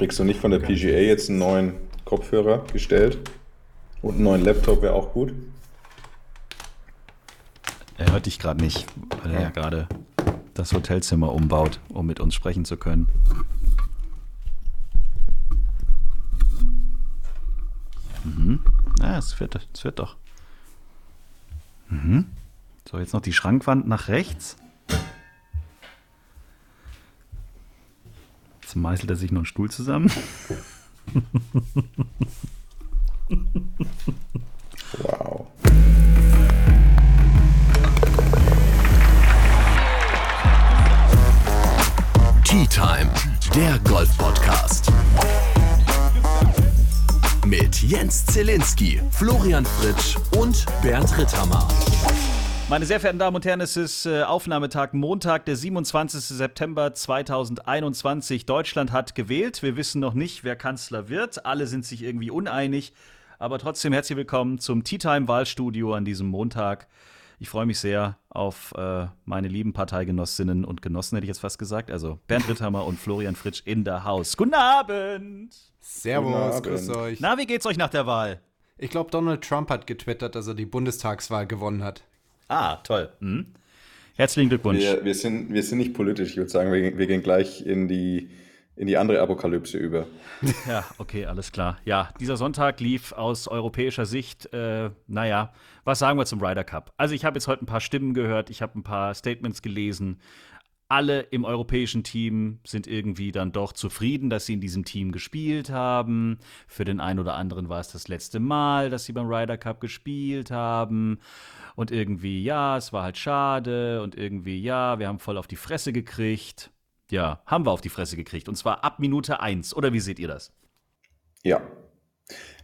Kriegst du nicht von der PGA jetzt einen neuen Kopfhörer gestellt? Und einen neuen Laptop wäre auch gut? Er hört dich gerade nicht, weil er ja gerade das Hotelzimmer umbaut, um mit uns sprechen zu können. Mhm. Ja, es wird, es wird doch. Mhm. So, jetzt noch die Schrankwand nach rechts. Jetzt meißelt er sich noch einen Stuhl zusammen. wow. Tea Time, der Golf Podcast. Mit Jens Zielinski, Florian Fritsch und Bernd Ritthammer. Meine sehr verehrten Damen und Herren, es ist äh, Aufnahmetag Montag, der 27. September 2021. Deutschland hat gewählt. Wir wissen noch nicht, wer Kanzler wird. Alle sind sich irgendwie uneinig. Aber trotzdem herzlich willkommen zum Tea Time Wahlstudio an diesem Montag. Ich freue mich sehr auf äh, meine lieben Parteigenossinnen und Genossen, hätte ich jetzt fast gesagt. Also Bernd Ritthammer und Florian Fritsch in der Haus. Guten Abend! Servus, Guten Abend. grüß euch. Na, wie geht's euch nach der Wahl? Ich glaube, Donald Trump hat getwittert, dass er die Bundestagswahl gewonnen hat. Ah, toll. Hm. Herzlichen Glückwunsch. Wir, wir, sind, wir sind nicht politisch. Ich würde sagen, wir, wir gehen gleich in die, in die andere Apokalypse über. Ja, okay, alles klar. Ja, dieser Sonntag lief aus europäischer Sicht, äh, naja, was sagen wir zum Ryder Cup? Also ich habe jetzt heute ein paar Stimmen gehört, ich habe ein paar Statements gelesen alle im europäischen Team sind irgendwie dann doch zufrieden, dass sie in diesem Team gespielt haben. Für den einen oder anderen war es das letzte Mal, dass sie beim Ryder Cup gespielt haben. Und irgendwie, ja, es war halt schade. Und irgendwie, ja, wir haben voll auf die Fresse gekriegt. Ja, haben wir auf die Fresse gekriegt. Und zwar ab Minute 1. Oder wie seht ihr das? Ja.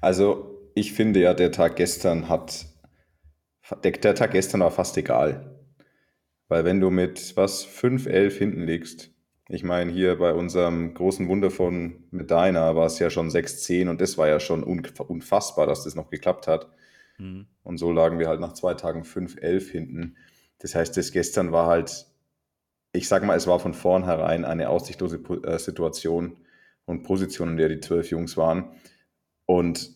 Also, ich finde ja, der Tag gestern hat. Der, der Tag gestern war fast egal. Weil wenn du mit was 5, 11 hinten liegst, ich meine, hier bei unserem großen Wunder von Medina war es ja schon 6-10 und das war ja schon unfassbar, dass das noch geklappt hat. Mhm. Und so lagen wir halt nach zwei Tagen 5-11 hinten. Das heißt, das gestern war halt, ich sag mal, es war von vornherein eine aussichtlose äh, Situation und Position, in der die zwölf Jungs waren. Und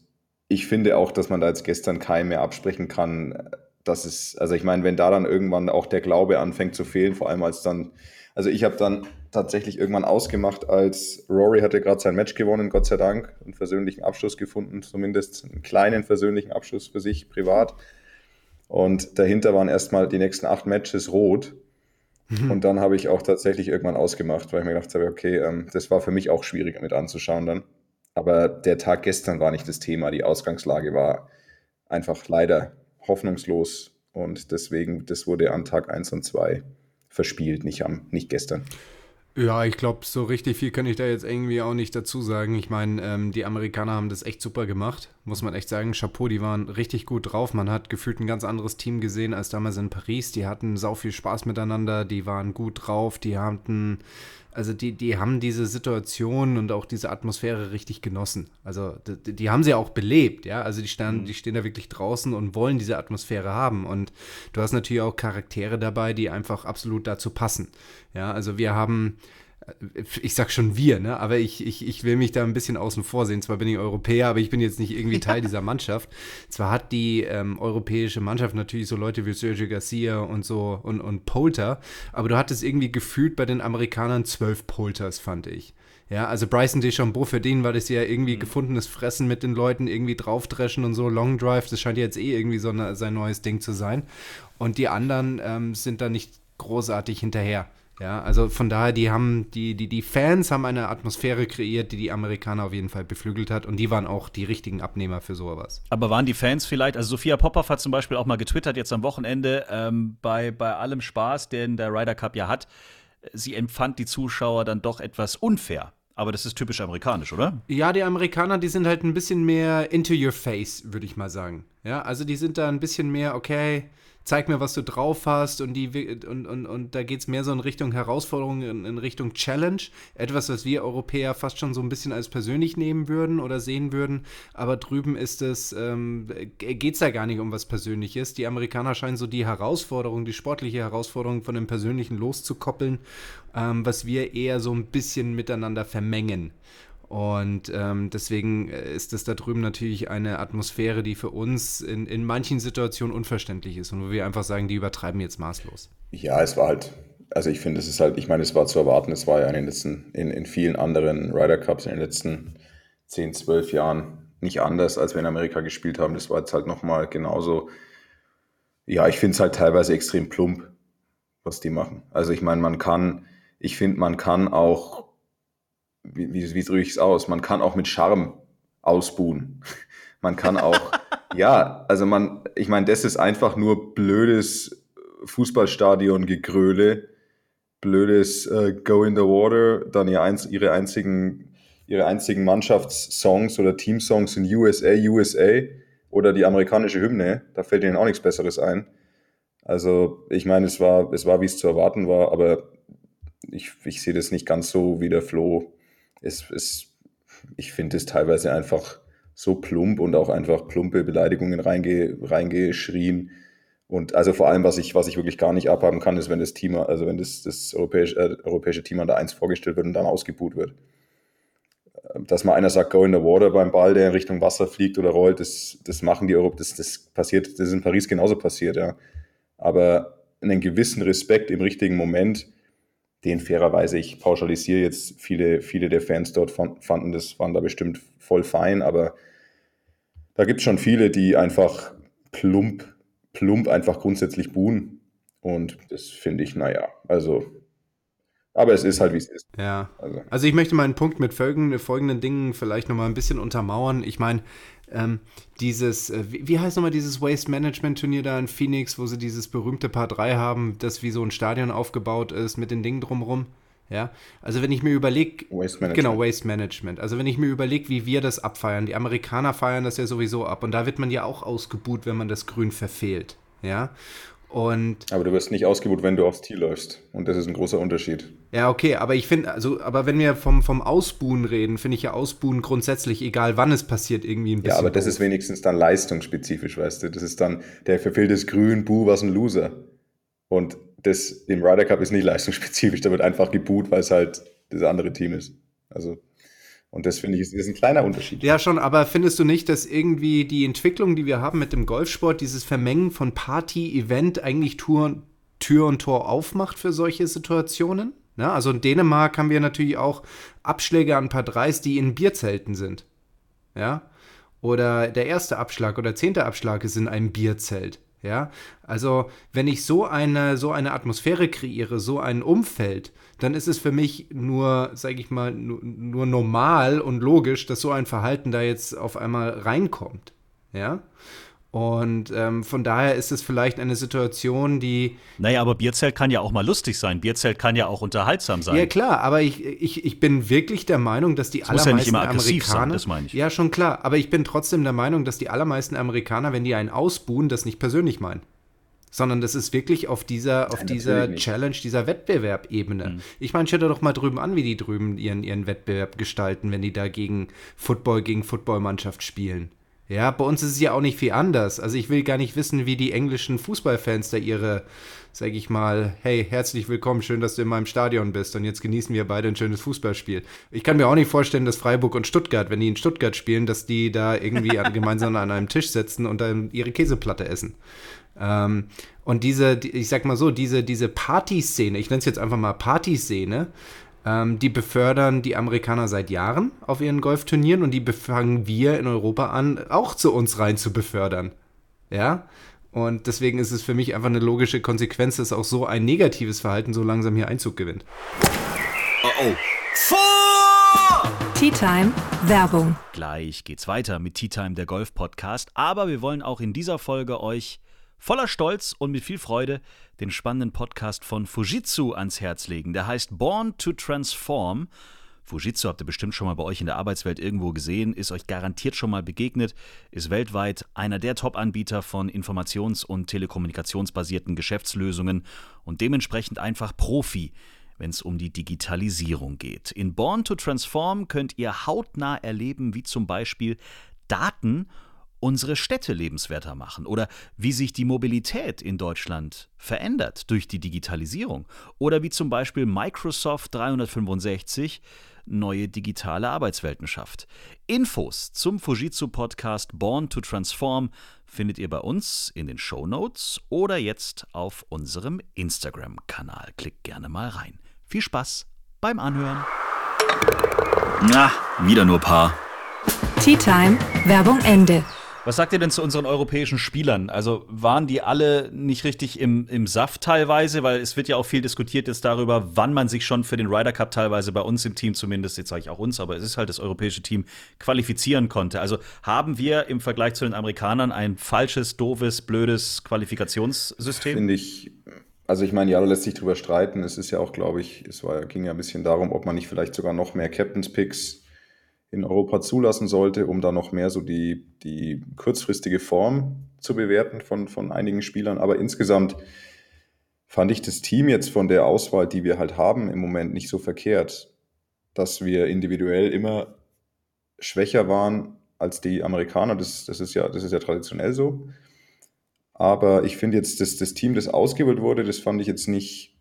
ich finde auch, dass man da jetzt gestern keinem mehr absprechen kann, das ist, also ich meine, wenn da dann irgendwann auch der Glaube anfängt zu fehlen, vor allem als dann, also ich habe dann tatsächlich irgendwann ausgemacht, als Rory hatte gerade sein Match gewonnen, Gott sei Dank, einen versöhnlichen Abschluss gefunden, zumindest einen kleinen versöhnlichen Abschluss für sich privat. Und dahinter waren erstmal die nächsten acht Matches rot. Mhm. Und dann habe ich auch tatsächlich irgendwann ausgemacht, weil ich mir gedacht habe, okay, ähm, das war für mich auch schwierig mit anzuschauen dann. Aber der Tag gestern war nicht das Thema. Die Ausgangslage war einfach leider hoffnungslos und deswegen, das wurde an Tag 1 und 2 verspielt, nicht, am, nicht gestern. Ja, ich glaube, so richtig viel kann ich da jetzt irgendwie auch nicht dazu sagen. Ich meine, ähm, die Amerikaner haben das echt super gemacht, muss man echt sagen. Chapeau, die waren richtig gut drauf. Man hat gefühlt ein ganz anderes Team gesehen als damals in Paris. Die hatten sau viel Spaß miteinander, die waren gut drauf, die hatten also die, die haben diese Situation und auch diese Atmosphäre richtig genossen. Also die, die haben sie auch belebt, ja. Also die, stehen, mhm. die stehen da wirklich draußen und wollen diese Atmosphäre haben. Und du hast natürlich auch Charaktere dabei, die einfach absolut dazu passen. Ja, also wir haben ich sag schon wir, ne? aber ich, ich, ich will mich da ein bisschen außen vor sehen. Zwar bin ich Europäer, aber ich bin jetzt nicht irgendwie Teil dieser Mannschaft. Zwar hat die ähm, europäische Mannschaft natürlich so Leute wie Sergio Garcia und so und, und Polter, aber du hattest irgendwie gefühlt bei den Amerikanern zwölf Polters, fand ich. Ja, also Bryson DeChambeau, für den war das ja irgendwie mhm. gefundenes Fressen mit den Leuten, irgendwie draufdreschen und so, Long Drive, das scheint jetzt eh irgendwie so eine, sein neues Ding zu sein. Und die anderen ähm, sind da nicht großartig hinterher. Ja, also von daher, die haben, die, die, die Fans haben eine Atmosphäre kreiert, die die Amerikaner auf jeden Fall beflügelt hat und die waren auch die richtigen Abnehmer für sowas. Aber waren die Fans vielleicht, also Sophia Popov hat zum Beispiel auch mal getwittert jetzt am Wochenende, ähm, bei, bei allem Spaß, den der Ryder Cup ja hat, sie empfand die Zuschauer dann doch etwas unfair. Aber das ist typisch amerikanisch, oder? Ja, die Amerikaner, die sind halt ein bisschen mehr into your face, würde ich mal sagen. Ja, also die sind da ein bisschen mehr, okay, zeig mir, was du drauf hast und, die, und, und, und da geht es mehr so in Richtung Herausforderung, in, in, Richtung Challenge. Etwas, was wir Europäer fast schon so ein bisschen als persönlich nehmen würden oder sehen würden. Aber drüben ist es, ähm, geht es da gar nicht um was Persönliches. Die Amerikaner scheinen so die Herausforderung, die sportliche Herausforderung von dem Persönlichen loszukoppeln, ähm, was wir eher so ein bisschen miteinander vermengen. Und ähm, deswegen äh, ist das da drüben natürlich eine Atmosphäre, die für uns in, in manchen Situationen unverständlich ist und wo wir einfach sagen, die übertreiben jetzt maßlos. Ja, es war halt, also ich finde, es ist halt, ich meine, es war zu erwarten, es war ja in den letzten, in, in vielen anderen Ryder Cups in den letzten 10, 12 Jahren nicht anders, als wir in Amerika gespielt haben. Das war jetzt halt nochmal genauso. Ja, ich finde es halt teilweise extrem plump, was die machen. Also ich meine, man kann, ich finde, man kann auch wie, wie, wie drücke ich es aus? Man kann auch mit Charme ausbuhen. Man kann auch, ja, also man, ich meine, das ist einfach nur blödes Fußballstadion-Gegröle, blödes äh, Go in the Water, dann ihr eins, ihre einzigen, ihre einzigen Mannschaftssongs oder Teamsongs sind USA, USA oder die amerikanische Hymne. Da fällt ihnen auch nichts Besseres ein. Also, ich meine, es war, es war, wie es zu erwarten war, aber ich, ich sehe das nicht ganz so wie der Flo ist, ist ich finde es teilweise einfach so plump und auch einfach plumpe Beleidigungen reinge, reingeschrien. Und also vor allem, was ich, was ich wirklich gar nicht abhaben kann, ist, wenn das Team, also wenn das, das europäische, äh, europäische Team an der 1 vorgestellt wird und dann ausgebuht wird. Dass mal einer sagt, go in the water beim Ball, der in Richtung Wasser fliegt oder rollt, das, das machen die Europa, das, das passiert, das ist in Paris genauso passiert, ja. Aber einen gewissen Respekt im richtigen Moment, den fairerweise, ich pauschalisiere jetzt, viele, viele der Fans dort fanden das, waren da bestimmt voll fein, aber da gibt es schon viele, die einfach plump, plump einfach grundsätzlich buhen. Und das finde ich, naja, also aber es ist halt, wie es ist. Ja. Also. also. ich möchte meinen Punkt mit folgenden, folgenden Dingen vielleicht nochmal ein bisschen untermauern. Ich meine, ähm, dieses, äh, wie, wie, heißt nochmal dieses Waste Management Turnier da in Phoenix, wo sie dieses berühmte Paar 3 haben, das wie so ein Stadion aufgebaut ist mit den Dingen drumherum? Ja, also wenn ich mir überlege, genau, Waste Management. Also wenn ich mir überlege, wie wir das abfeiern, die Amerikaner feiern das ja sowieso ab und da wird man ja auch ausgebuht, wenn man das Grün verfehlt. Ja, und aber du wirst nicht ausgebucht, wenn du aufs Tee läufst. Und das ist ein großer Unterschied. Ja, okay, aber ich finde, also, aber wenn wir vom, vom Ausbuhen reden, finde ich ja Ausbuhen grundsätzlich, egal wann es passiert, irgendwie ein bisschen. Ja, aber das ist wenigstens dann leistungsspezifisch, weißt du. Das ist dann der verfehltes Grün, Buh, was ein Loser. Und das im Ryder Cup ist nicht leistungsspezifisch, da wird einfach geboot, weil es halt das andere Team ist. Also. Und das finde ich ist, ist ein kleiner Unterschied. Ja, schon, aber findest du nicht, dass irgendwie die Entwicklung, die wir haben mit dem Golfsport, dieses Vermengen von Party, Event eigentlich Tour, Tür und Tor aufmacht für solche Situationen? Ja, also in Dänemark haben wir natürlich auch Abschläge an Paar 3 die in Bierzelten sind. Ja. Oder der erste Abschlag oder zehnte Abschlag ist in einem Bierzelt. Ja, also wenn ich so eine, so eine Atmosphäre kreiere, so ein Umfeld, dann ist es für mich nur, sage ich mal, nur, nur, normal und logisch, dass so ein Verhalten da jetzt auf einmal reinkommt. Ja. Und ähm, von daher ist es vielleicht eine Situation, die. Naja, aber Bierzelt kann ja auch mal lustig sein. Bierzelt kann ja auch unterhaltsam sein. Ja, klar, aber ich, ich, ich bin wirklich der Meinung, dass die das allermeisten muss ja nicht immer aggressiv Amerikaner. Sein, das meine ich. Ja, schon klar. Aber ich bin trotzdem der Meinung, dass die allermeisten Amerikaner, wenn die einen ausbuhen, das nicht persönlich meinen sondern das ist wirklich auf dieser, auf Nein, dieser Challenge, dieser Wettbewerbebene. Mhm. Ich meine, schau dir doch mal drüben an, wie die drüben ihren, ihren Wettbewerb gestalten, wenn die da gegen Football, gegen Footballmannschaft spielen. Ja, bei uns ist es ja auch nicht viel anders. Also ich will gar nicht wissen, wie die englischen Fußballfans da ihre, sag ich mal, hey, herzlich willkommen, schön, dass du in meinem Stadion bist und jetzt genießen wir beide ein schönes Fußballspiel. Ich kann mir auch nicht vorstellen, dass Freiburg und Stuttgart, wenn die in Stuttgart spielen, dass die da irgendwie gemeinsam an einem Tisch sitzen und dann ihre Käseplatte essen. Ähm, und diese, ich sag mal so, diese, diese Partyszene, ich nenne es jetzt einfach mal Partyszene, ähm, die befördern die Amerikaner seit Jahren auf ihren Golfturnieren und die fangen wir in Europa an, auch zu uns rein zu befördern. Ja. Und deswegen ist es für mich einfach eine logische Konsequenz, dass auch so ein negatives Verhalten so langsam hier Einzug gewinnt. Oh oh. Vor! Tea Time Werbung. Gleich geht's weiter mit Tea Time der Golf Podcast, aber wir wollen auch in dieser Folge euch voller Stolz und mit viel Freude den spannenden Podcast von Fujitsu ans Herz legen. Der heißt Born to Transform. Fujitsu habt ihr bestimmt schon mal bei euch in der Arbeitswelt irgendwo gesehen, ist euch garantiert schon mal begegnet, ist weltweit einer der Top-Anbieter von informations- und telekommunikationsbasierten Geschäftslösungen und dementsprechend einfach Profi, wenn es um die Digitalisierung geht. In Born to Transform könnt ihr hautnah erleben, wie zum Beispiel Daten unsere Städte lebenswerter machen oder wie sich die Mobilität in Deutschland verändert durch die Digitalisierung oder wie zum Beispiel Microsoft 365 neue digitale Arbeitswelten schafft. Infos zum Fujitsu Podcast Born to Transform findet ihr bei uns in den Show Notes oder jetzt auf unserem Instagram-Kanal. Klickt gerne mal rein. Viel Spaß beim Anhören. Na, wieder nur Paar. Tea Time, Werbung Ende. Was sagt ihr denn zu unseren europäischen Spielern? Also waren die alle nicht richtig im, im Saft teilweise? Weil es wird ja auch viel diskutiert jetzt darüber, wann man sich schon für den Ryder Cup teilweise bei uns im Team zumindest, jetzt sage ich auch uns, aber es ist halt das europäische Team, qualifizieren konnte. Also haben wir im Vergleich zu den Amerikanern ein falsches, doofes, blödes Qualifikationssystem? Finde ich, also ich meine, ja, da lässt sich drüber streiten. Es ist ja auch, glaube ich, es war, ging ja ein bisschen darum, ob man nicht vielleicht sogar noch mehr Captains Picks in Europa zulassen sollte, um da noch mehr so die, die kurzfristige Form zu bewerten von, von einigen Spielern. Aber insgesamt fand ich das Team jetzt von der Auswahl, die wir halt haben, im Moment nicht so verkehrt, dass wir individuell immer schwächer waren als die Amerikaner. Das, das, ist, ja, das ist ja traditionell so. Aber ich finde jetzt, das, das Team, das ausgewählt wurde, das fand ich jetzt nicht,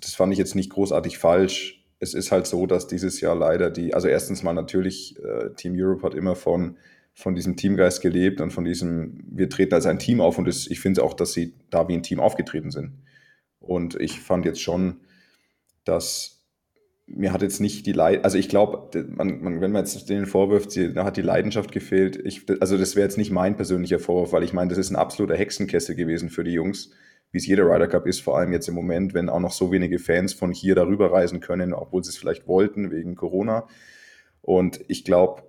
das fand ich jetzt nicht großartig falsch es ist halt so, dass dieses Jahr leider die, also erstens mal natürlich, äh, Team Europe hat immer von, von diesem Teamgeist gelebt und von diesem, wir treten als ein Team auf und das, ich finde auch, dass sie da wie ein Team aufgetreten sind. Und ich fand jetzt schon, dass mir hat jetzt nicht die Leid, also ich glaube, man, man, wenn man jetzt denen vorwirft, da hat die Leidenschaft gefehlt. Ich, also das wäre jetzt nicht mein persönlicher Vorwurf, weil ich meine, das ist ein absoluter Hexenkessel gewesen für die Jungs wie es jeder Ryder Cup ist, vor allem jetzt im Moment, wenn auch noch so wenige Fans von hier darüber reisen können, obwohl sie es vielleicht wollten wegen Corona. Und ich glaube,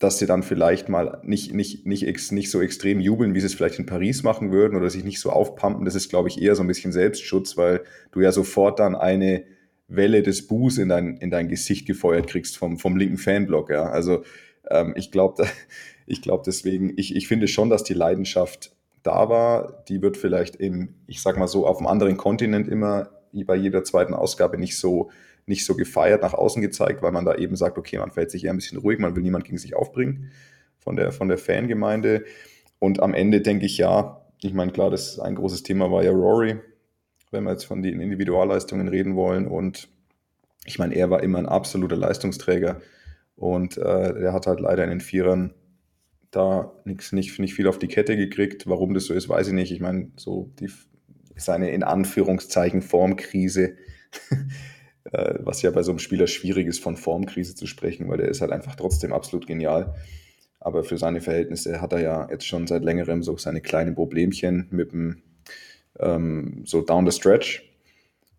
dass sie dann vielleicht mal nicht, nicht, nicht, nicht so extrem jubeln, wie sie es vielleicht in Paris machen würden oder sich nicht so aufpumpen. Das ist, glaube ich, eher so ein bisschen Selbstschutz, weil du ja sofort dann eine Welle des Buß in dein, in dein Gesicht gefeuert kriegst vom, vom linken Fanblock. Ja. Also ähm, ich glaube, ich glaube deswegen, ich, ich finde schon, dass die Leidenschaft da war, die wird vielleicht in, ich sag mal so, auf einem anderen Kontinent immer bei jeder zweiten Ausgabe nicht so, nicht so gefeiert nach außen gezeigt, weil man da eben sagt, okay, man verhält sich eher ein bisschen ruhig, man will niemand gegen sich aufbringen von der, von der Fangemeinde. Und am Ende denke ich ja, ich meine, klar, das ein großes Thema war ja Rory, wenn wir jetzt von den Individualleistungen reden wollen. Und ich meine, er war immer ein absoluter Leistungsträger und äh, der hat halt leider in den Vierern da nix, nicht, nicht viel auf die Kette gekriegt. Warum das so ist, weiß ich nicht. Ich meine, so die, seine in Anführungszeichen Formkrise, äh, was ja bei so einem Spieler schwierig ist, von Formkrise zu sprechen, weil der ist halt einfach trotzdem absolut genial. Aber für seine Verhältnisse hat er ja jetzt schon seit längerem so seine kleinen Problemchen mit dem ähm, so down the stretch.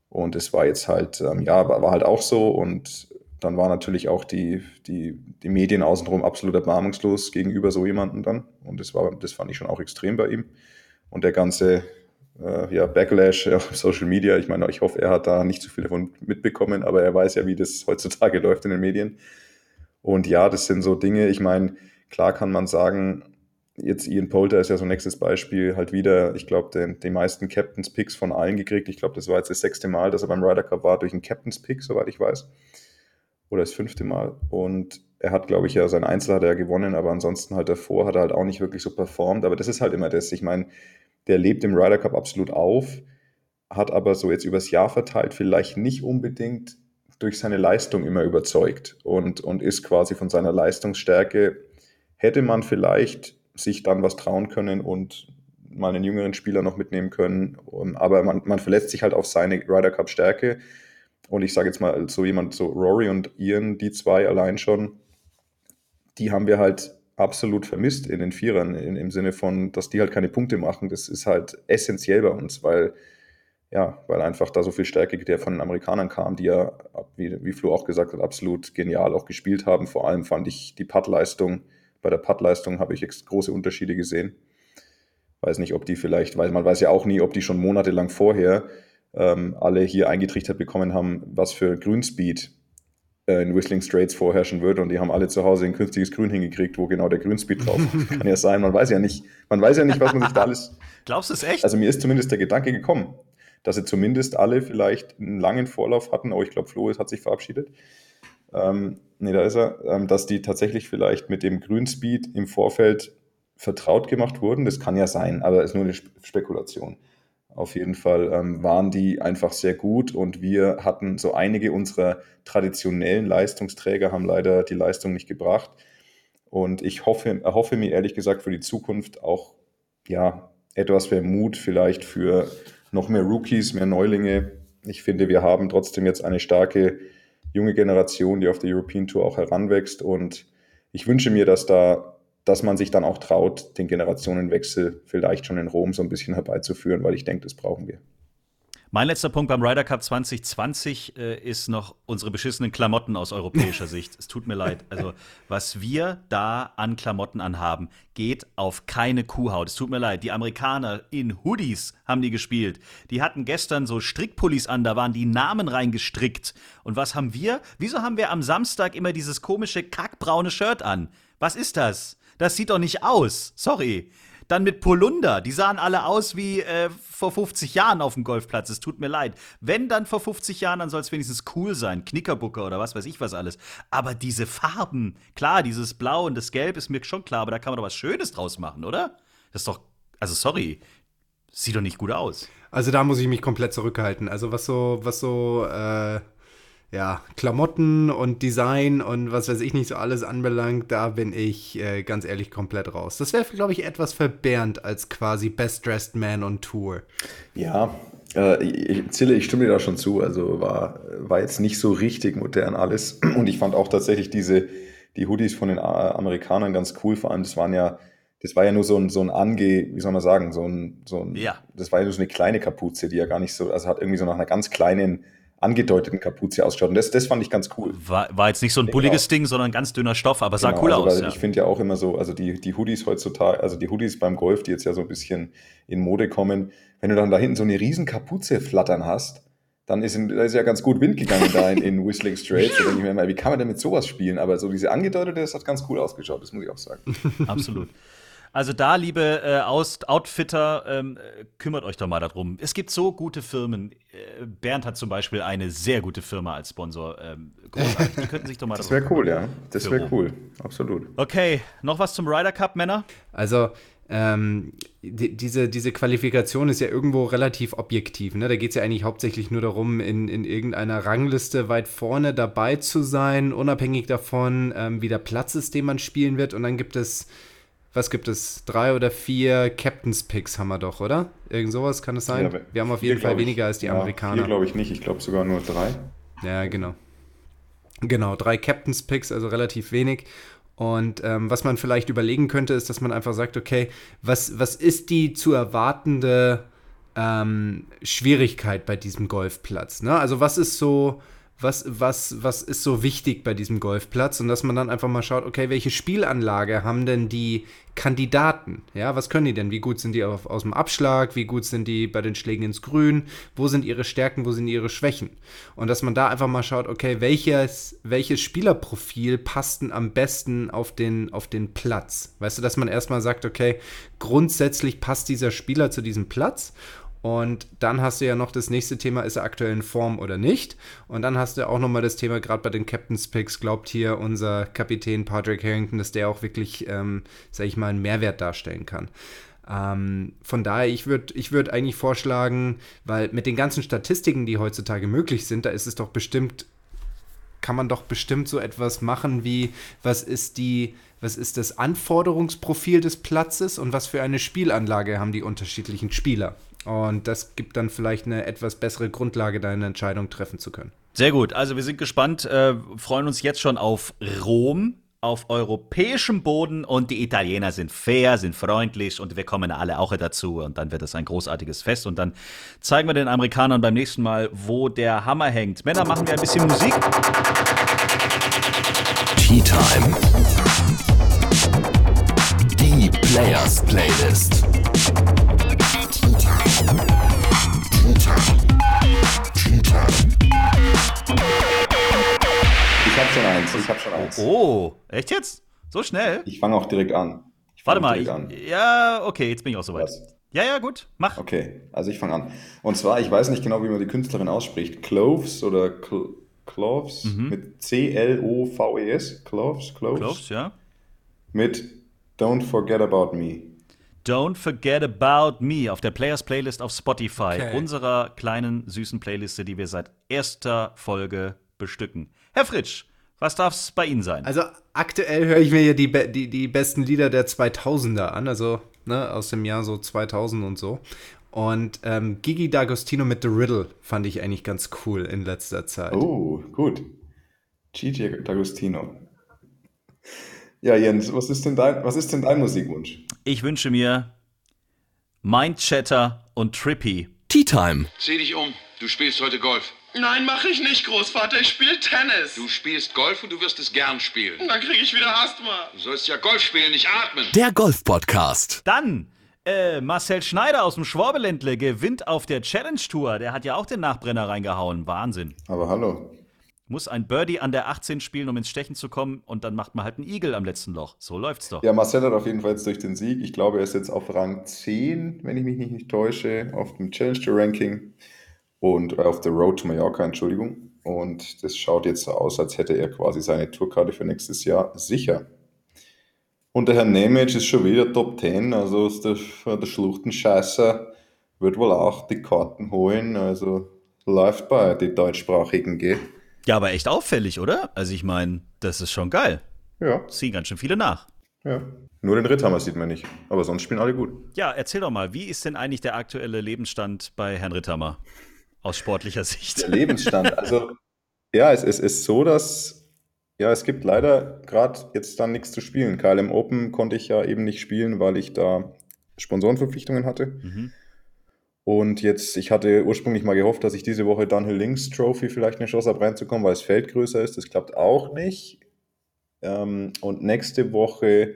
Und es war jetzt halt, ähm, ja, war, war halt auch so. Und dann war natürlich auch die, die, die Medien außenrum absolut erbarmungslos gegenüber so jemandem dann. Und das, war, das fand ich schon auch extrem bei ihm. Und der ganze äh, ja, Backlash auf Social Media, ich meine, ich hoffe, er hat da nicht zu viel davon mitbekommen, aber er weiß ja, wie das heutzutage läuft in den Medien. Und ja, das sind so Dinge, ich meine, klar kann man sagen, jetzt Ian Poulter ist ja so ein nächstes Beispiel, halt wieder, ich glaube, die meisten Captains Picks von allen gekriegt. Ich glaube, das war jetzt das sechste Mal, dass er beim Ryder Cup war, durch einen Captains Pick, soweit ich weiß oder das fünfte Mal. Und er hat, glaube ich, ja, sein Einzel hat er gewonnen, aber ansonsten halt davor hat er halt auch nicht wirklich so performt. Aber das ist halt immer das. Ich meine, der lebt im Ryder Cup absolut auf, hat aber so jetzt übers Jahr verteilt vielleicht nicht unbedingt durch seine Leistung immer überzeugt und, und ist quasi von seiner Leistungsstärke, hätte man vielleicht sich dann was trauen können und mal einen jüngeren Spieler noch mitnehmen können. Aber man, man verletzt sich halt auf seine Ryder Cup Stärke und ich sage jetzt mal, so jemand, so Rory und Ian, die zwei allein schon, die haben wir halt absolut vermisst in den Vierern, in, im Sinne von, dass die halt keine Punkte machen. Das ist halt essentiell bei uns, weil, ja, weil einfach da so viel Stärke der von den Amerikanern kam, die ja, wie, wie Flo auch gesagt hat, absolut genial auch gespielt haben. Vor allem fand ich die Puttleistung, bei der Puttleistung habe ich große Unterschiede gesehen. Weiß nicht, ob die vielleicht, weil man weiß ja auch nie, ob die schon monatelang vorher ähm, alle hier eingetrichtert bekommen haben, was für Grünspeed äh, in Whistling Straits vorherrschen würde und die haben alle zu Hause ein künstliches Grün hingekriegt, wo genau der Grünspeed drauf. Kann ja sein, man weiß ja nicht, man weiß ja nicht, was man sich da alles. Glaubst du es echt? Also mir ist zumindest der Gedanke gekommen, dass sie zumindest alle vielleicht einen langen Vorlauf hatten, oh, ich glaube, Flo hat sich verabschiedet. Ähm, nee, da ist er, ähm, dass die tatsächlich vielleicht mit dem Grünspeed im Vorfeld vertraut gemacht wurden. Das kann ja sein, aber es ist nur eine Spekulation. Auf jeden Fall ähm, waren die einfach sehr gut und wir hatten so einige unserer traditionellen Leistungsträger haben leider die Leistung nicht gebracht. Und ich hoffe, erhoffe mir ehrlich gesagt für die Zukunft auch ja, etwas mehr Mut vielleicht für noch mehr Rookies, mehr Neulinge. Ich finde, wir haben trotzdem jetzt eine starke junge Generation, die auf der European Tour auch heranwächst. Und ich wünsche mir, dass da dass man sich dann auch traut, den Generationenwechsel vielleicht schon in Rom so ein bisschen herbeizuführen, weil ich denke, das brauchen wir. Mein letzter Punkt beim Ryder Cup 2020 äh, ist noch unsere beschissenen Klamotten aus europäischer Sicht. Es tut mir leid. Also, was wir da an Klamotten anhaben, geht auf keine Kuhhaut. Es tut mir leid. Die Amerikaner in Hoodies haben die gespielt. Die hatten gestern so Strickpullis an, da waren die Namen reingestrickt. Und was haben wir? Wieso haben wir am Samstag immer dieses komische kackbraune Shirt an? Was ist das? Das sieht doch nicht aus. Sorry. Dann mit Polunder. Die sahen alle aus wie äh, vor 50 Jahren auf dem Golfplatz. Es tut mir leid. Wenn dann vor 50 Jahren, dann soll es wenigstens cool sein. Knickerbucker oder was weiß ich was alles. Aber diese Farben, klar, dieses Blau und das Gelb ist mir schon klar, aber da kann man doch was Schönes draus machen, oder? Das ist doch, also sorry, sieht doch nicht gut aus. Also da muss ich mich komplett zurückhalten. Also was so, was so, äh ja, Klamotten und Design und was weiß ich nicht so alles anbelangt, da bin ich äh, ganz ehrlich komplett raus. Das wäre, glaube ich, etwas verbernt als quasi Best Dressed Man on Tour. Ja, äh, ich, Zille, ich stimme dir da schon zu. Also war, war jetzt nicht so richtig modern alles. Und ich fand auch tatsächlich diese, die Hoodies von den Amerikanern ganz cool. Vor allem, das waren ja, das war ja nur so ein, so ein Ange, wie soll man sagen, so ein, so ein, ja. das war ja nur so eine kleine Kapuze, die ja gar nicht so, also hat irgendwie so nach einer ganz kleinen angedeuteten Kapuze ausschaut. Und das, das fand ich ganz cool. War, war jetzt nicht so ein bulliges genau. Ding, sondern ein ganz dünner Stoff, aber sah genau, cool also, aus. Ja. Ich finde ja auch immer so, also die, die Hoodies heutzutage, also die Hoodies beim Golf, die jetzt ja so ein bisschen in Mode kommen, wenn du dann da hinten so eine riesen Kapuze flattern hast, dann ist, in, da ist ja ganz gut Wind gegangen da in, in Whistling Straits. Da denke ich mir immer, wie kann man denn mit sowas spielen? Aber so diese angedeutete, das hat ganz cool ausgeschaut, das muss ich auch sagen. Absolut. Also da, liebe äh, Outfitter, ähm, kümmert euch doch mal darum. Es gibt so gute Firmen. Äh, Bernd hat zum Beispiel eine sehr gute Firma als Sponsor. Ähm, großartig. Die könnten sich doch mal Das wäre cool, ja. Das wäre cool. Absolut. Okay, noch was zum Ryder Cup, Männer? Also, ähm, die, diese, diese Qualifikation ist ja irgendwo relativ objektiv. Ne? Da geht es ja eigentlich hauptsächlich nur darum, in, in irgendeiner Rangliste weit vorne dabei zu sein, unabhängig davon, ähm, wie der Platz ist, den man spielen wird. Und dann gibt es was gibt es? Drei oder vier Captain's Picks haben wir doch, oder? Irgend sowas kann es sein? Ja, wir haben auf jeden Fall weniger ich, als die ja, Amerikaner. Vier glaube ich nicht, ich glaube sogar nur drei. Ja, genau. Genau, drei Captain's Picks, also relativ wenig. Und ähm, was man vielleicht überlegen könnte, ist, dass man einfach sagt, okay, was, was ist die zu erwartende ähm, Schwierigkeit bei diesem Golfplatz? Ne? Also was ist so, was, was, was ist so wichtig bei diesem Golfplatz und dass man dann einfach mal schaut, okay, welche Spielanlage haben denn die Kandidaten? Ja, was können die denn? Wie gut sind die auf, aus dem Abschlag? Wie gut sind die bei den Schlägen ins Grün? Wo sind ihre Stärken? Wo sind ihre Schwächen? Und dass man da einfach mal schaut, okay, welches, welches Spielerprofil passt denn am besten auf den, auf den Platz? Weißt du, dass man erstmal sagt, okay, grundsätzlich passt dieser Spieler zu diesem Platz und dann hast du ja noch das nächste Thema, ist er aktuell in Form oder nicht? Und dann hast du auch nochmal das Thema, gerade bei den Captain's Picks, glaubt hier unser Kapitän Patrick Harrington, dass der auch wirklich, ähm, sag ich mal, einen Mehrwert darstellen kann. Ähm, von daher, ich würde ich würd eigentlich vorschlagen, weil mit den ganzen Statistiken, die heutzutage möglich sind, da ist es doch bestimmt, kann man doch bestimmt so etwas machen wie, was ist die, was ist das Anforderungsprofil des Platzes und was für eine Spielanlage haben die unterschiedlichen Spieler. Und das gibt dann vielleicht eine etwas bessere Grundlage, deine Entscheidung treffen zu können. Sehr gut. Also wir sind gespannt, äh, freuen uns jetzt schon auf Rom, auf europäischem Boden und die Italiener sind fair, sind freundlich und wir kommen alle auch dazu und dann wird es ein großartiges Fest und dann zeigen wir den Amerikanern beim nächsten Mal, wo der Hammer hängt. Männer, machen wir ein bisschen Musik. Tea Time. Die Players Playlist. Ich hab schon eins, ich hab schon eins. Oh, echt jetzt? So schnell? Ich fange auch direkt an. Warte mal, ich, ja, okay, jetzt bin ich auch soweit. Was? Ja, ja, gut, mach. Okay, also ich fange an. Und zwar, ich weiß nicht genau, wie man die Künstlerin ausspricht. Cloves oder Cl Cloves mhm. mit C-L-O-V-E-S. Cloves, Cloves. Cloves, ja. Mit Don't Forget About Me. Don't Forget About Me auf der Players Playlist auf Spotify, Okay. unserer kleinen süßen Playliste, die wir seit erster Folge bestücken. Herr Fritsch, was darf's bei Ihnen sein? Also aktuell höre ich mir hier die, die, die besten Lieder der 2000er an, also ne, aus dem Jahr so 2000 und so. Und ähm, Gigi D'Agostino mit The Riddle fand ich eigentlich ganz cool in letzter Zeit. Oh, gut. Gigi D'Agostino. Ja, Jens, was ist denn dein, was ist denn dein Musikwunsch? Ich wünsche mir Mindchatter und Trippy. Tea Time. Zieh dich um. Du spielst heute Golf. Nein, mache ich nicht, Großvater. Ich spiele Tennis. Du spielst Golf und du wirst es gern spielen. Dann kriege ich wieder Asthma. Du sollst ja Golf spielen, nicht atmen. Der Golf Podcast. Dann äh, Marcel Schneider aus dem Schwabeländle gewinnt auf der Challenge Tour. Der hat ja auch den Nachbrenner reingehauen. Wahnsinn. Aber hallo. Muss ein Birdie an der 18 spielen, um ins Stechen zu kommen, und dann macht man halt einen Igel am letzten Loch. So läuft's doch. Ja, Marcel hat auf jeden Fall jetzt durch den Sieg. Ich glaube, er ist jetzt auf Rang 10, wenn ich mich nicht, nicht täusche, auf dem Challenge Tour Ranking und äh, auf der Road to Mallorca, Entschuldigung. Und das schaut jetzt so aus, als hätte er quasi seine Tourkarte für nächstes Jahr sicher. Und der Herr Nemec ist schon wieder Top 10, also ist der, der Schluchtenscheißer wird wohl auch die Karten holen. Also läuft bei die deutschsprachigen, gell? Ja, aber echt auffällig, oder? Also ich meine, das ist schon geil. Ja, Ziehen ganz schön viele nach. ja. Nur den Ritthammer sieht man nicht, aber sonst spielen alle gut. Ja, erzähl doch mal, wie ist denn eigentlich der aktuelle Lebensstand bei Herrn Ritthammer aus sportlicher Sicht? Der Lebensstand. Also, ja, es, es ist so, dass ja, es gibt leider gerade jetzt dann nichts zu spielen. KLM Open konnte ich ja eben nicht spielen, weil ich da Sponsorenverpflichtungen hatte. Mhm. Und jetzt, ich hatte ursprünglich mal gehofft, dass ich diese Woche Dunhill Links Trophy vielleicht eine Chance habe reinzukommen, weil das Feld größer ist. Das klappt auch nicht. Ähm, und nächste Woche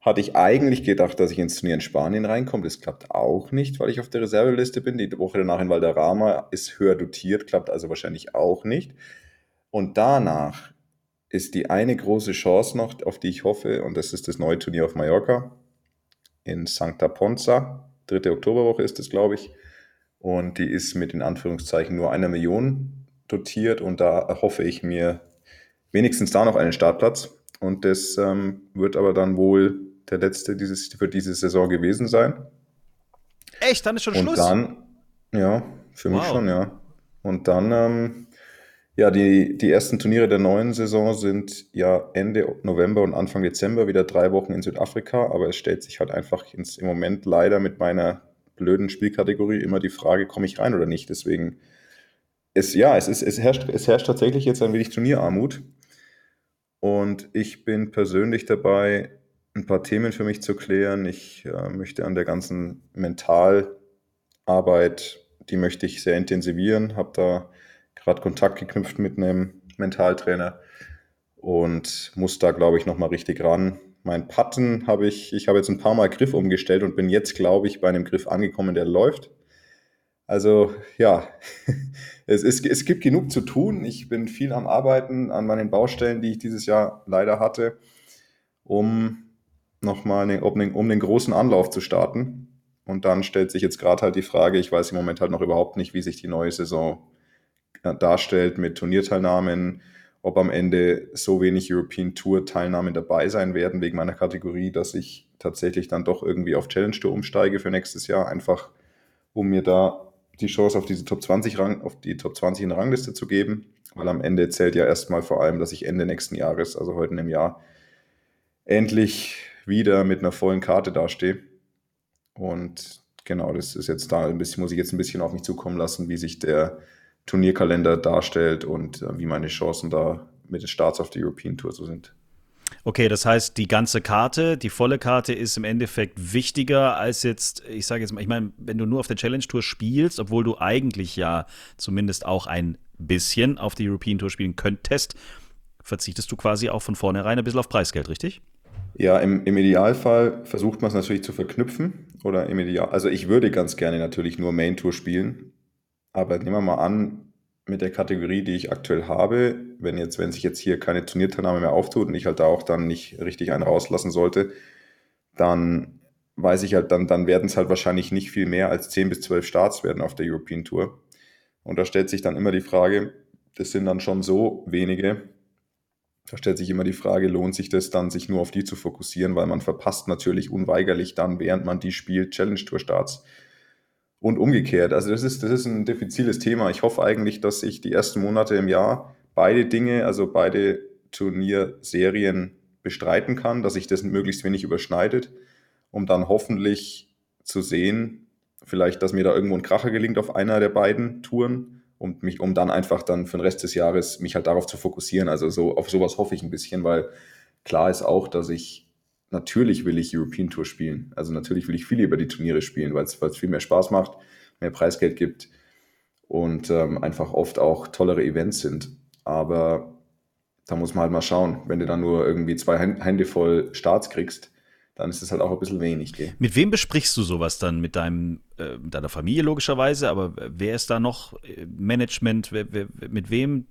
hatte ich eigentlich gedacht, dass ich ins Turnier in Spanien reinkomme. Das klappt auch nicht, weil ich auf der Reserveliste bin. Die Woche danach in Valderrama ist höher dotiert, klappt also wahrscheinlich auch nicht. Und danach ist die eine große Chance noch, auf die ich hoffe, und das ist das neue Turnier auf Mallorca in Santa Ponza. Dritte Oktoberwoche ist es, glaube ich. Und die ist mit in Anführungszeichen nur einer Million dotiert und da erhoffe ich mir wenigstens da noch einen Startplatz. Und das ähm, wird aber dann wohl der letzte dieses, für diese Saison gewesen sein. Echt, dann ist schon Und Schluss. dann, ja, für mich Wow. schon, ja. Und dann, ähm, ja, die, die ersten Turniere der neuen Saison sind ja Ende November und Anfang Dezember wieder drei Wochen in Südafrika, aber es stellt sich halt einfach ins, im Moment leider mit meiner blöden Spielkategorie immer die Frage, komme ich rein oder nicht? Deswegen, es, ja, es, ist, es, herrscht, es herrscht tatsächlich jetzt ein wenig Turnierarmut. Und ich bin persönlich dabei, ein paar Themen für mich zu klären. Ich äh, möchte an der ganzen Mentalarbeit, die möchte ich sehr intensivieren, habe da gerade Kontakt geknüpft mit einem Mentaltrainer und muss da, glaube ich, nochmal richtig ran. Mein Patten habe ich, ich habe jetzt ein paar Mal Griff umgestellt und bin jetzt, glaube ich, bei einem Griff angekommen, der läuft. Also ja, es, ist, es gibt genug zu tun. Ich bin viel am Arbeiten an meinen Baustellen, die ich dieses Jahr leider hatte, um nochmal um, den, um den großen Anlauf zu starten. Und dann stellt sich jetzt gerade halt die Frage, ich weiß im Moment halt noch überhaupt nicht, wie sich die neue Saison äh, darstellt mit Turnierteilnahmen, ob am Ende so wenig European Tour Teilnahmen dabei sein werden wegen meiner Kategorie, dass ich tatsächlich dann doch irgendwie auf Challenge Tour umsteige für nächstes Jahr, einfach um mir da die Chance auf diese Top 20 Rang, auf die Top 20 in der Rangliste zu geben, weil am Ende zählt ja erstmal vor allem, dass ich Ende nächsten Jahres, also heute im Jahr, endlich wieder mit einer vollen Karte dastehe. Und genau, das ist jetzt da ein bisschen, muss ich jetzt ein bisschen auf mich zukommen lassen, wie sich der Turnierkalender darstellt und äh, wie meine Chancen da mit den Starts auf der European Tour so sind. Okay, das heißt, die ganze Karte, die volle Karte ist im Endeffekt wichtiger als jetzt, ich sage jetzt mal, ich meine, wenn du nur auf der Challenge Tour spielst, obwohl du eigentlich ja zumindest auch ein bisschen auf der European Tour spielen könntest, verzichtest du quasi auch von vornherein ein bisschen auf Preisgeld, richtig? Ja, im, im Idealfall versucht man es natürlich zu verknüpfen. Oder im Ideal, also ich würde ganz gerne natürlich nur Main Tour spielen. Aber nehmen wir mal an, mit der Kategorie, die ich aktuell habe, wenn jetzt, wenn sich jetzt hier keine Turnierteilnahme mehr auftut und ich halt da auch dann nicht richtig einen rauslassen sollte, dann weiß ich halt, dann, dann werden es halt wahrscheinlich nicht viel mehr als 10 bis 12 Starts werden auf der European Tour. Und da stellt sich dann immer die Frage, das sind dann schon so wenige, Da stellt sich immer die Frage, lohnt sich das dann, sich nur auf die zu fokussieren, weil man verpasst natürlich unweigerlich dann, während man die spielt, Challenge-Tour-Starts. Und umgekehrt. Also das ist, das ist ein diffiziles Thema. Ich hoffe eigentlich, dass ich die ersten Monate im Jahr beide Dinge, also beide Turnierserien bestreiten kann, dass sich das möglichst wenig überschneidet, um dann hoffentlich zu sehen, vielleicht, dass mir da irgendwo ein Kracher gelingt auf einer der beiden Touren und mich, um dann einfach dann für den Rest des Jahres mich halt darauf zu fokussieren. Also so auf sowas hoffe ich ein bisschen, weil klar ist auch, dass ich natürlich will ich European Tour spielen. Also natürlich will ich viel über die Turniere spielen, weil es viel mehr Spaß macht, mehr Preisgeld gibt und ähm, einfach oft auch tollere Events sind. Aber da muss man halt mal schauen. Wenn du dann nur irgendwie zwei Hände voll Starts kriegst, dann ist es halt auch ein bisschen wenig. Gell? Mit wem besprichst du sowas dann? Mit deinem, äh, deiner Familie logischerweise, aber wer ist da noch äh, Management? Wer, wer, mit wem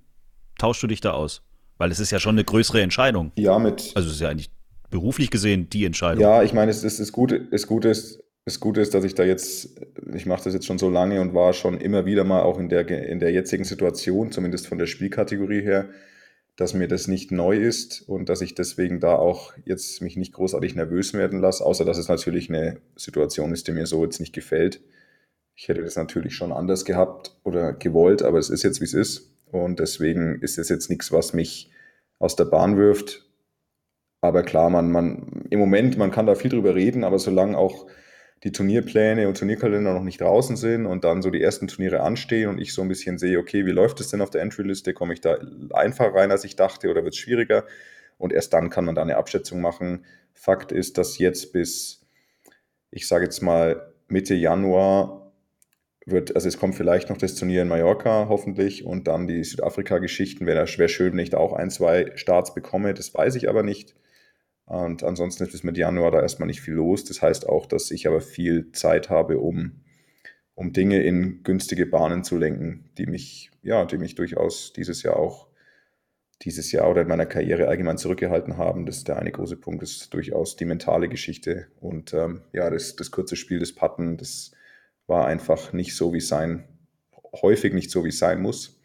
tauschst du dich da aus? Weil es ist ja schon eine größere Entscheidung. Ja, mit. Also es ist ja eigentlich beruflich gesehen die Entscheidung. Ja, ich meine, es ist das Gute, das Gute ist, das Gute ist, dass ich da jetzt, ich mache das jetzt schon so lange und war schon immer wieder mal auch in der, in der jetzigen Situation, zumindest von der Spielkategorie her, dass mir das nicht neu ist und dass ich deswegen da auch jetzt mich nicht großartig nervös werden lasse, außer dass es natürlich eine Situation ist, die mir so jetzt nicht gefällt. Ich hätte das natürlich schon anders gehabt oder gewollt, aber es ist jetzt, wie es ist. Und deswegen ist es jetzt nichts, was mich aus der Bahn wirft. Aber klar, man, man, im Moment, man kann da viel drüber reden, aber solange auch die Turnierpläne und Turnierkalender noch nicht draußen sind und dann so die ersten Turniere anstehen und ich so ein bisschen sehe, okay, wie läuft es denn auf der Entry-Liste? Komme ich da einfacher rein, als ich dachte, oder wird es schwieriger? Und erst dann kann man da eine Abschätzung machen. Fakt ist, dass jetzt bis, ich sage jetzt mal, Mitte Januar wird, also es kommt vielleicht noch das Turnier in Mallorca, hoffentlich, und dann die Südafrika-Geschichten. Wäre schwer schön, wenn ich da auch ein, zwei Starts bekomme, das weiß ich aber nicht. Und ansonsten ist bis Mitte Januar da erstmal nicht viel los. Das heißt auch, dass ich aber viel Zeit habe, um, um Dinge in günstige Bahnen zu lenken, die mich, ja, die mich durchaus dieses Jahr auch, dieses Jahr oder in meiner Karriere allgemein zurückgehalten haben. Das ist der eine große Punkt, das ist durchaus die mentale Geschichte. Und ähm, ja, das, das kurze Spiel des Patten, das war einfach nicht so, wie es sein, häufig nicht so, wie es sein muss.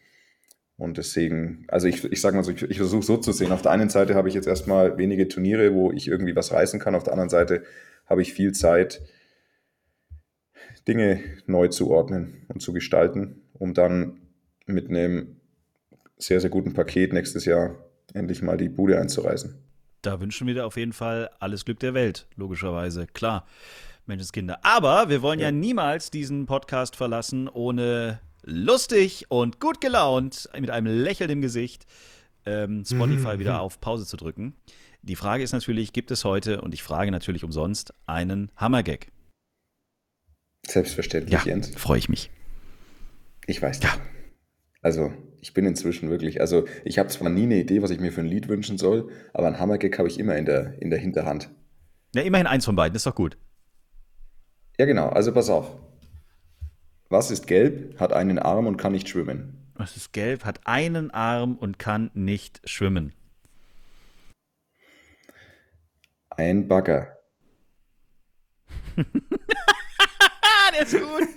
Und deswegen, also ich, ich sage mal so, ich, ich versuche so zu sehen. Auf der einen Seite habe ich jetzt erstmal wenige Turniere, wo ich irgendwie was reißen kann. Auf der anderen Seite habe ich viel Zeit, Dinge neu zu ordnen und zu gestalten, um dann mit einem sehr, sehr guten Paket nächstes Jahr endlich mal die Bude einzureißen. Da wünschen wir dir auf jeden Fall alles Glück der Welt, logischerweise. Klar, Menschenskinder. Aber wir wollen ja, ja niemals diesen Podcast verlassen, ohne lustig und gut gelaunt, mit einem Lächeln im Gesicht, ähm, Spotify wieder auf Pause zu drücken. Die Frage ist natürlich, gibt es heute, und ich frage natürlich umsonst, einen Hammergag? Selbstverständlich, ja, Jens. freue ich mich. Ich weiß nicht. Ja. Also, ich bin inzwischen wirklich, also ich habe zwar nie eine Idee, was ich mir für ein Lied wünschen soll, aber ein Hammergag habe ich immer in der, in der Hinterhand. Ja, immerhin eins von beiden, ist doch gut. Ja, genau, also pass auf. Was ist gelb, hat einen Arm und kann nicht schwimmen? Was ist gelb, hat einen Arm und kann nicht schwimmen? Ein Bagger. der ist gut.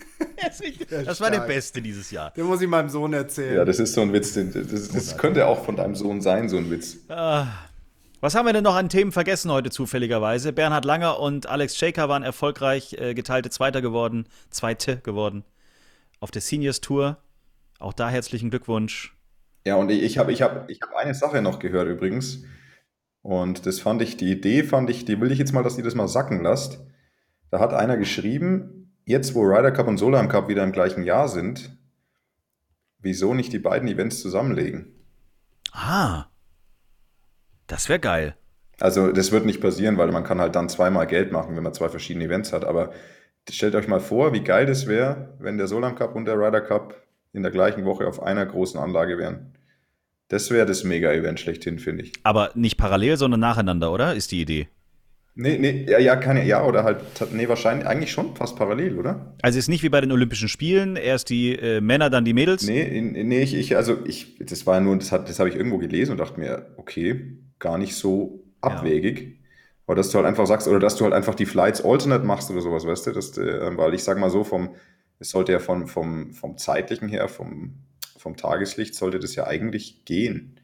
Der ist richtig, das war der Beste dieses Jahr. Den muss ich meinem Sohn erzählen. Ja, das ist so ein Witz. Das, das könnte auch von deinem Sohn sein, so ein Witz. Ah. Was haben wir denn noch an Themen vergessen heute zufälligerweise? Bernhard Langer und Alex Shaker waren erfolgreich äh, geteilte Zweiter geworden, Zweite geworden auf der Seniors Tour. Auch da herzlichen Glückwunsch. Ja, und ich habe ich hab, ich hab eine Sache noch gehört übrigens. Und das fand ich, die Idee fand ich, die will ich jetzt mal, dass ihr das mal sacken lasst. Da hat einer geschrieben, jetzt wo Ryder Cup und Solheim Cup wieder im gleichen Jahr sind, wieso nicht die beiden Events zusammenlegen? Ah, das wäre geil. Also das wird nicht passieren, weil man kann halt dann zweimal Geld machen, wenn man zwei verschiedene Events hat. Aber stellt euch mal vor, wie geil das wäre, wenn der Solam Cup und der Ryder Cup in der gleichen Woche auf einer großen Anlage wären. Das wäre das Mega-Event schlechthin, finde ich. Aber nicht parallel, sondern nacheinander, oder? Ist die Idee. Nee, nee, ja, ja, kann, ja, oder halt, nee, wahrscheinlich, eigentlich schon fast parallel, oder? Also ist nicht wie bei den Olympischen Spielen, erst die äh, Männer, dann die Mädels? Nee, nee, ich, ich, also ich, das war nur, das, das habe ich irgendwo gelesen und dachte mir, okay, gar nicht so abwegig. Ja. Oder dass du halt einfach sagst, oder dass du halt einfach die Flights alternate machst oder sowas, weißt du? Das, äh, weil ich sag mal so, vom, es sollte ja vom, vom, vom zeitlichen her, vom, vom Tageslicht sollte das ja eigentlich gehen.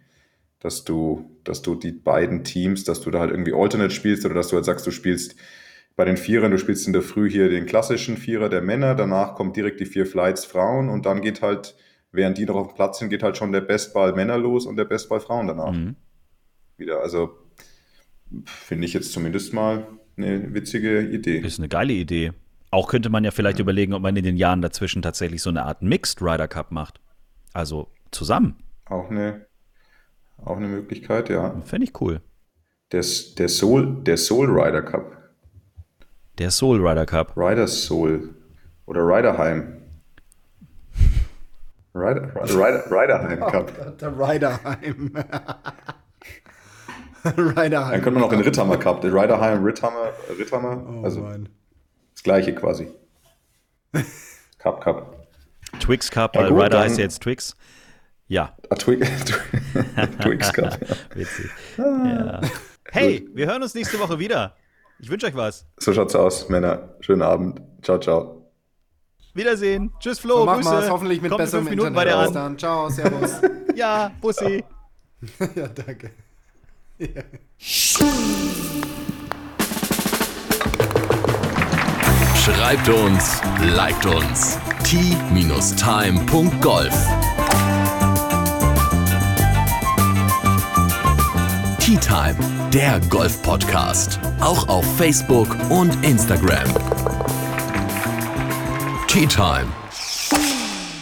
dass du, dass du die beiden Teams, dass du da halt irgendwie Alternate spielst oder dass du halt sagst, du spielst bei den Vierern, du spielst in der Früh hier den klassischen Vierer der Männer, danach kommt direkt die vier Flights Frauen und dann geht halt, während die noch auf dem Platz sind, geht halt schon der Bestball Männer los und der Bestball Frauen danach Mhm. wieder. Also finde ich jetzt zumindest mal eine witzige Idee. Ist eine geile Idee. Auch könnte man ja vielleicht überlegen, ob man in den Jahren dazwischen tatsächlich so eine Art Mixed Ryder Cup macht. Also zusammen. Auch eine, auch eine Möglichkeit, ja. Fände ich cool. Der, der, Soul, der Soul Rider Cup. Der Soul Ryder Cup. Riders Soul. Oder Riderheim. Rider, Rider, Riderheim Cup. Der Riderheim. Riderheim. Dann könnte man noch den Ritthammer Cup. Der Riderheim, Ritthammer, Ritthammer. Oh, also Mann. das gleiche quasi. Cup, Cup. Twix Cup, Ja, weil gut, dann- heißt ja jetzt Twix. Ja, Ah, Twix, Twix Cup. witzig. Ja. Hey, wir hören uns nächste Woche wieder. Ich wünsche euch was. So schaut's aus, Männer. Schönen Abend. Ciao, ciao. Wiedersehen. Tschüss, Flo. So, machen Grüße. wir es hoffentlich mit Kommt in besserem fünf Minuten Internet. bei Bis an. dann. Ciao, servus. Ja, Bussi. ja, danke. Schreibt uns, liked uns. t-time.golf Tea Time, der Golf-Podcast. Auch auf Facebook und Instagram. Tea Time.